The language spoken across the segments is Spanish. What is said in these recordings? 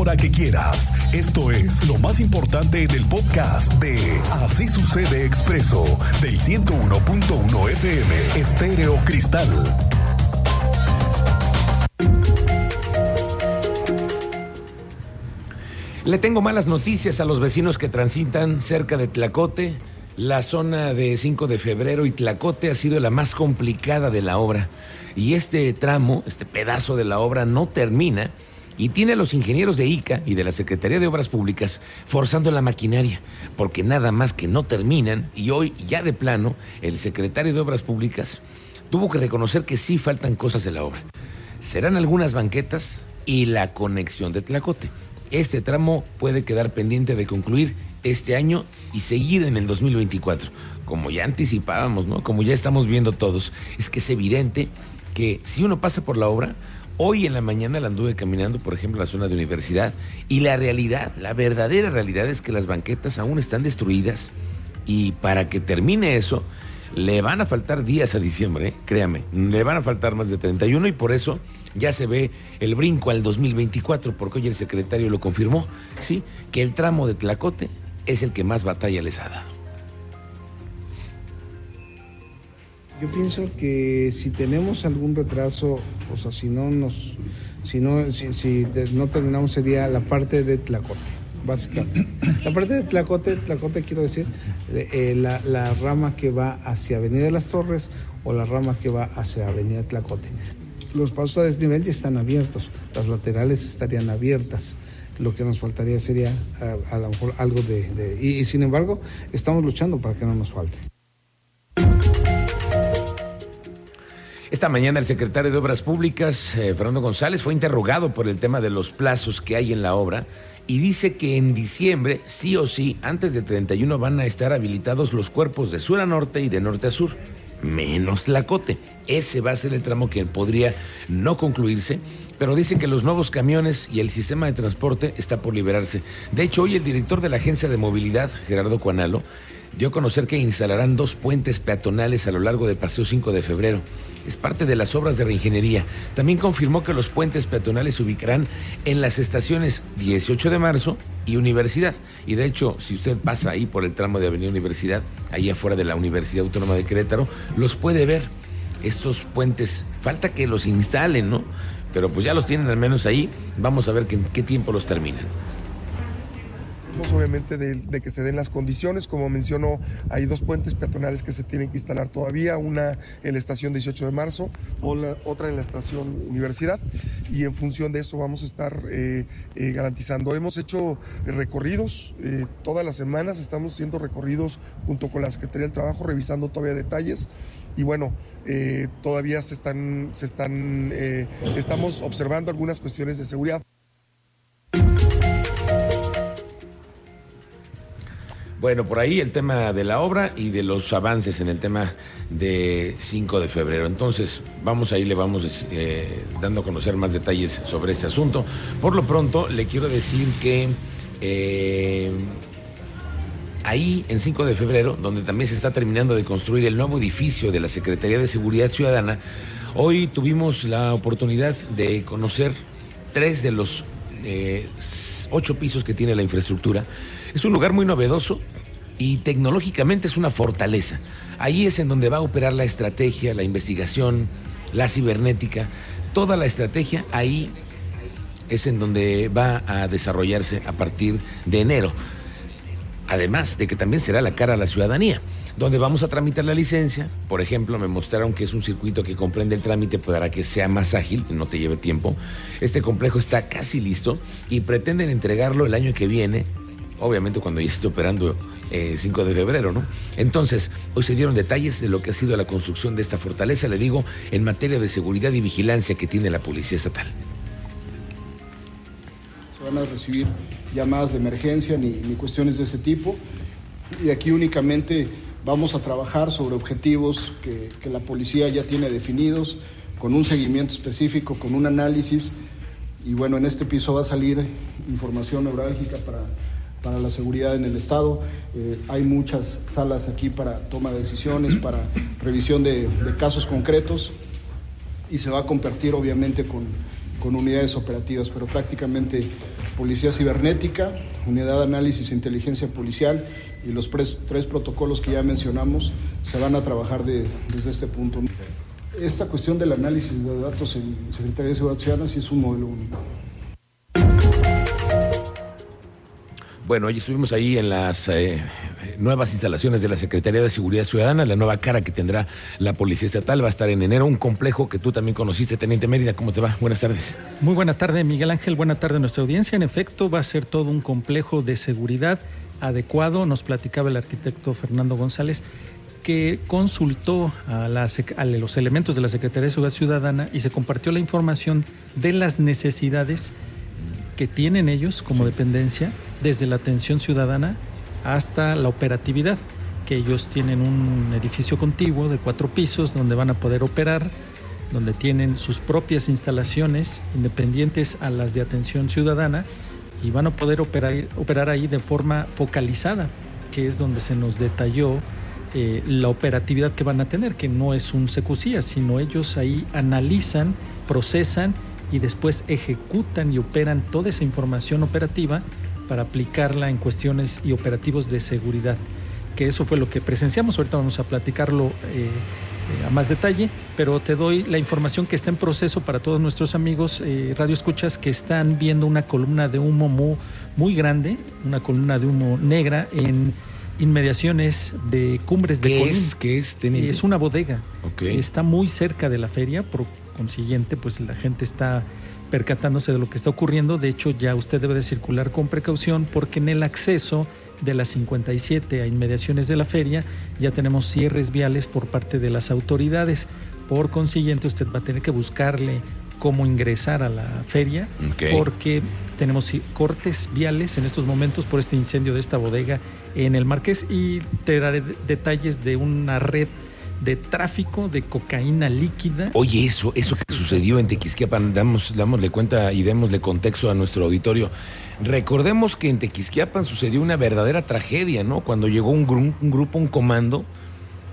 hora que quieras. Esto es lo más importante en el podcast de Así sucede expreso del 101.1 FM Estéreo Cristal. Le tengo malas noticias a los vecinos que transitan cerca de Tlacote. La zona de 5 de febrero y Tlacote ha sido la más complicada de la obra. Y este tramo, este pedazo de la obra no termina y tiene a los ingenieros de ICA y de la Secretaría de Obras Públicas forzando la maquinaria, porque nada más que no terminan y hoy ya de plano el secretario de Obras Públicas tuvo que reconocer que sí faltan cosas de la obra. Serán algunas banquetas y la conexión de Tlacote. Este tramo puede quedar pendiente de concluir este año y seguir en el 2024. Como ya anticipábamos, ¿no? Como ya estamos viendo todos, es que es evidente que si uno pasa por la obra, hoy en la mañana la anduve caminando, por ejemplo, en la zona de universidad, y la realidad, la verdadera realidad es que las banquetas aún están destruidas y para que termine eso, le van a faltar días a diciembre, ¿eh? créame, le van a faltar más de 31 y por eso ya se ve el brinco al 2024, porque hoy el secretario lo confirmó, sí, que el tramo de Tlacote es el que más batalla les ha dado. Yo pienso que si tenemos algún retraso, o sea, si no nos, si no, si, no terminamos sería la parte de Tlacote básicamente. La parte de Tlacote, Tlacote quiero decir, eh, la, la, rama que va hacia Avenida de las Torres o la rama que va hacia Avenida Tlacote. Los pasos a desnivel ya están abiertos, las laterales estarían abiertas. Lo que nos faltaría sería a, a lo mejor algo de... de y, y sin embargo, estamos luchando para que no nos falte. Esta mañana el secretario de Obras Públicas, eh, Fernando González, fue interrogado por el tema de los plazos que hay en la obra y dice que en diciembre, sí o sí, antes de 31 van a estar habilitados los cuerpos de sur a norte y de norte a sur, menos Tlacote. Ese va a ser el tramo que podría no concluirse, pero dice que los nuevos camiones y el sistema de transporte está por liberarse. De hecho, hoy el director de la Agencia de Movilidad, Gerardo Cuanalo, dio a conocer que instalarán dos puentes peatonales a lo largo de Paseo 5 de febrero. Es parte de las obras de reingeniería. También confirmó que los puentes peatonales se ubicarán en las estaciones 18 de marzo y Universidad. Y de hecho, si usted pasa ahí por el tramo de Avenida Universidad, ahí afuera de la Universidad Autónoma de Querétaro, los puede ver. Estos puentes, falta que los instalen, ¿no? Pero pues ya los tienen al menos ahí. Vamos a ver en qué tiempo los terminan obviamente de, que se den las condiciones. Como mencionó, hay dos puentes peatonales que se tienen que instalar todavía, una en la estación 18 de marzo, otra en la estación Universidad, y en función de eso vamos a estar eh, eh, garantizando. Hemos hecho recorridos eh, todas las semanas, estamos haciendo recorridos junto con la Secretaría del Trabajo, revisando todavía detalles y bueno, todavía se están, se están estamos observando algunas cuestiones de seguridad. Bueno, por ahí el tema de la obra y de los avances en el tema de 5 de febrero. Entonces, vamos ahí, le vamos eh, dando a conocer más detalles sobre este asunto. Por lo pronto, le quiero decir que eh, ahí, en 5 de febrero, donde también se está terminando de construir el nuevo edificio de la Secretaría de Seguridad Ciudadana, hoy tuvimos la oportunidad de conocer tres de los eh, ocho pisos que tiene la infraestructura. Es un lugar muy novedoso y tecnológicamente es una fortaleza. Ahí es en donde va a operar la estrategia, la investigación, la cibernética, toda la estrategia ahí es en donde va a desarrollarse a partir de enero. Además de que también será la cara a la ciudadanía, donde vamos a tramitar la licencia. Por ejemplo, me mostraron que es un circuito que comprende el trámite para que sea más ágil no te lleve tiempo. Este complejo está casi listo y pretenden entregarlo el año que viene obviamente cuando ya esté operando eh, 5 de febrero, ¿no? Entonces, hoy se dieron detalles de lo que ha sido la construcción de esta fortaleza, le digo, en materia de seguridad y vigilancia que tiene la Policía Estatal. Se van a recibir llamadas de emergencia ni, ni cuestiones de ese tipo. Y aquí únicamente vamos a trabajar sobre objetivos que, que la policía ya tiene definidos, con un seguimiento específico, con un análisis. Y bueno, en este piso va a salir información neurálgica para para la seguridad en el Estado. Eh, hay muchas salas aquí para toma de decisiones, para revisión de, de, casos concretos y se va a compartir obviamente con, con unidades operativas, pero prácticamente policía cibernética, unidad de análisis e inteligencia policial y los tres protocolos que ya mencionamos se van a trabajar desde este punto. Esta cuestión del análisis de datos en Secretaría de Seguridad Ciudadana sí es un modelo único. Bueno, hoy estuvimos ahí en las eh, nuevas instalaciones de la Secretaría de Seguridad Ciudadana, la nueva cara que tendrá la Policía Estatal va a estar en enero, un complejo que tú también conociste, Teniente Mérida, ¿cómo te va? Buenas tardes. Muy buena tarde, Miguel Ángel, buena tarde a nuestra audiencia. En efecto, va a ser todo un complejo de seguridad adecuado, nos platicaba el arquitecto Fernando González que consultó a, a, los elementos de la Secretaría de Seguridad Ciudadana y se compartió la información de las necesidades que tienen ellos como dependencia, desde la atención ciudadana hasta la operatividad, que ellos tienen un edificio contiguo de cuatro pisos donde van a poder operar, donde tienen sus propias instalaciones independientes a las de atención ciudadana y van a poder operar, operar ahí de forma focalizada, que es donde se nos detalló eh, la operatividad que van a tener, que no es un secusía, sino ellos ahí analizan, procesan y después ejecutan y operan toda esa información operativa para aplicarla en cuestiones y operativos de seguridad. Que eso fue lo que presenciamos, ahorita vamos a platicarlo eh, a más detalle, pero te doy la información que está en proceso para todos nuestros amigos eh, radio escuchas que están viendo una columna de humo muy, muy grande, una columna de humo negra en inmediaciones de Cumbres de ¿Qué Es, ¿Qué es? Es una bodega. Está muy cerca de la feria, por consiguiente, pues la gente está percatándose de lo que está ocurriendo. De hecho, ya usted debe de circular con precaución porque en el acceso de las 57 a inmediaciones de la feria ya tenemos cierres viales por parte de las autoridades. Por consiguiente, usted va a tener que buscarle cómo ingresar a la feria porque tenemos cortes viales en estos momentos por este incendio de esta bodega en el Marqués y te daré detalles de una red de tráfico de cocaína líquida. Oye, eso, eso que sucedió en Tequisquiapan, damos, dámosle cuenta y démosle contexto a nuestro auditorio. Recordemos que en Tequisquiapan sucedió una verdadera tragedia, ¿no? Cuando llegó un, un grupo, un comando,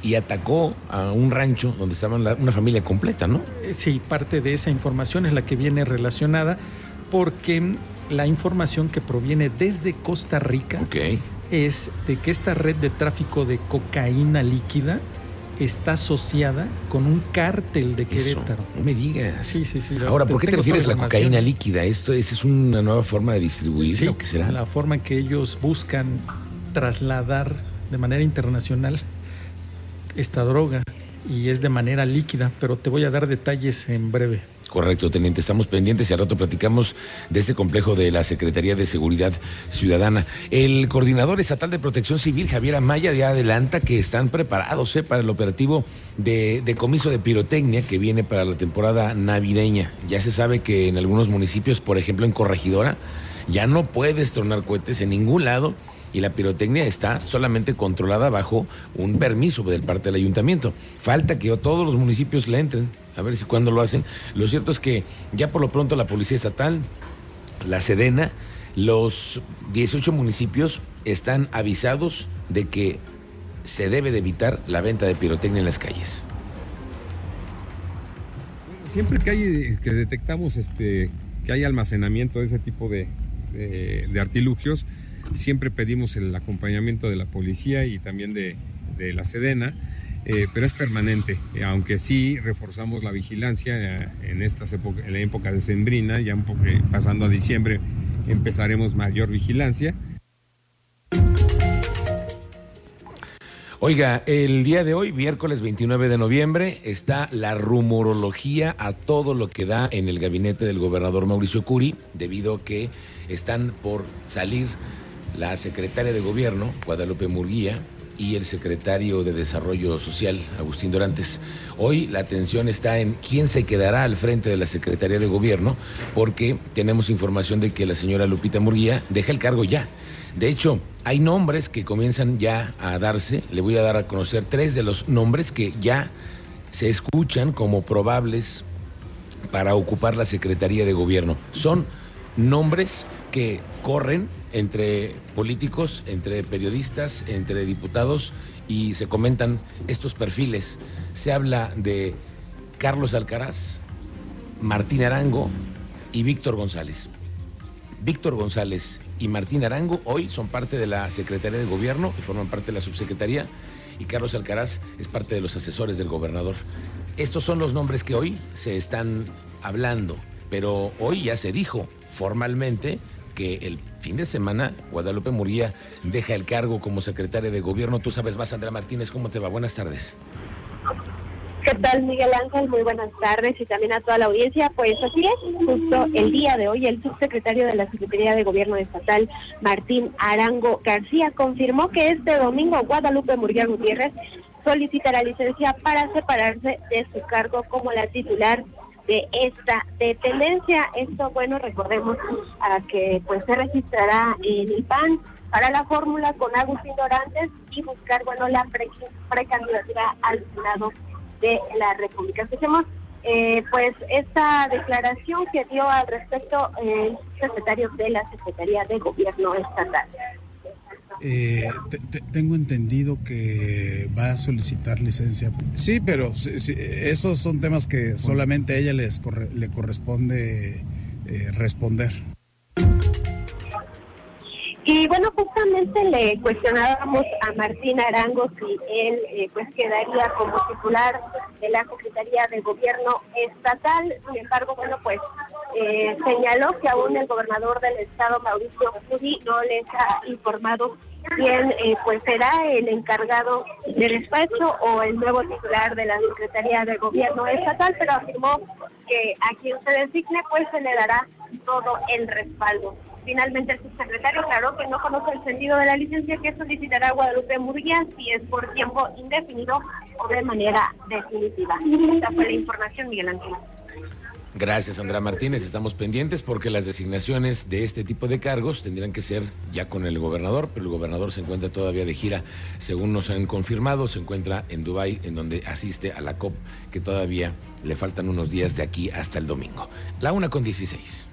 y atacó a un rancho donde estaba una familia completa, ¿no? Eh, sí, parte de esa información es la que viene relacionada porque la información que proviene desde Costa Rica es de que esta red de tráfico de cocaína líquida está asociada con un cártel de Querétaro. no me digas. Sí, sí, sí. Ahora, ¿por qué te refieres a la cocaína líquida? ¿Esto es una nueva forma de distribuir? Sí, ¿Qué será? La forma en que ellos buscan trasladar de manera internacional esta droga y es de manera líquida, pero te voy a dar detalles en breve. Correcto, teniente. Estamos pendientes y al rato platicamos de este complejo de la Secretaría de Seguridad Ciudadana. El coordinador estatal de Protección Civil, Javier Amaya, ya adelanta que están preparados ¿eh? para el operativo de decomiso de pirotecnia que viene para la temporada navideña. Ya se sabe que en algunos municipios, por ejemplo en Corregidora, ya no puedes tronar cohetes en ningún lado y la pirotecnia está solamente controlada bajo un permiso del parte del ayuntamiento. Falta que todos los municipios le entren, a ver si cuándo lo hacen. Lo cierto es que ya por lo pronto la Policía Estatal, la Sedena, los 18 municipios están avisados de que se debe de evitar la venta de pirotecnia en las calles. Siempre que hay que detectamos este que hay almacenamiento de ese tipo de, de artilugios, Siempre pedimos el acompañamiento de la policía y también de, la Sedena, eh, pero es permanente, eh, aunque sí reforzamos la vigilancia eh, en, estas en la época de Sembrina, ya un poco, pasando a diciembre empezaremos mayor vigilancia. Oiga, el día de hoy, miércoles 29 de noviembre, está la rumorología a todo lo que da en el gabinete del gobernador Mauricio Curi, debido a que están por salir la secretaria de Gobierno, Guadalupe Murguía, y el secretario de Desarrollo Social, Agustín Dorantes. Hoy la atención está en quién se quedará al frente de la Secretaría de Gobierno, porque tenemos información de que la señora Lupita Murguía deja el cargo ya. De hecho, hay nombres que comienzan ya a darse. Le voy a dar a conocer tres de los nombres que ya se escuchan como probables para ocupar la Secretaría de Gobierno. Son nombres que corren entre políticos, entre periodistas, entre diputados y se comentan estos perfiles. Se habla de Carlos Alcaraz, Martín Arango, y Víctor González. Víctor González y Martín Arango hoy son parte de la Secretaría de Gobierno y forman parte de la Subsecretaría y Carlos Alcaraz es parte de los asesores del gobernador. Estos son los nombres que hoy se están hablando, pero hoy ya se dijo formalmente que el fin de semana Guadalupe Murguía deja el cargo como secretaria de gobierno. Tú sabes más, Andrea Martínez, ¿cómo te va? Buenas tardes. ¿Qué tal, Miguel Ángel? Muy buenas tardes y también a toda la audiencia. Pues así es, justo el día de hoy el subsecretario de la Secretaría de Gobierno Estatal, Martín Arango García, confirmó que este domingo Guadalupe Murguía Gutiérrez solicitará licencia para separarse de su cargo como la titular de esta dependencia. Esto, bueno, recordemos a que pues se registrará en el PAN para la fórmula con Agustín Dorantes y buscar, bueno, la precandidatura al Senado de la República. Escuchemos eh, pues esta declaración que dio al respecto el secretario de la Secretaría de Gobierno Estatal. Eh, tengo entendido que va a solicitar licencia. Sí, pero esos son temas que solamente a ella les le corresponde eh, responder. Y bueno, justamente le cuestionábamos a Martín Arango si él eh, pues quedaría como titular de la Secretaría de Gobierno Estatal. Sin embargo, bueno, pues eh, señaló que aún el gobernador del estado, Mauricio Cudi, no les ha informado quién eh, pues será el encargado del despacho o el nuevo titular de la Secretaría de Gobierno Estatal, pero afirmó que a quien se designe pues se le dará todo el respaldo. Finalmente, el subsecretario aclaró que no conoce el sentido de la licencia que solicitará Guadalupe Murguía si es por tiempo indefinido o de manera definitiva. Esta fue la información, Miguel Ángel. Gracias, Andrea Martínez. Estamos pendientes porque las designaciones de este tipo de cargos tendrían que ser ya con el gobernador, pero el gobernador se encuentra todavía de gira, según nos han confirmado, se encuentra en Dubái, en donde asiste a la COP, que todavía le faltan unos días de aquí hasta el domingo. La una con 16.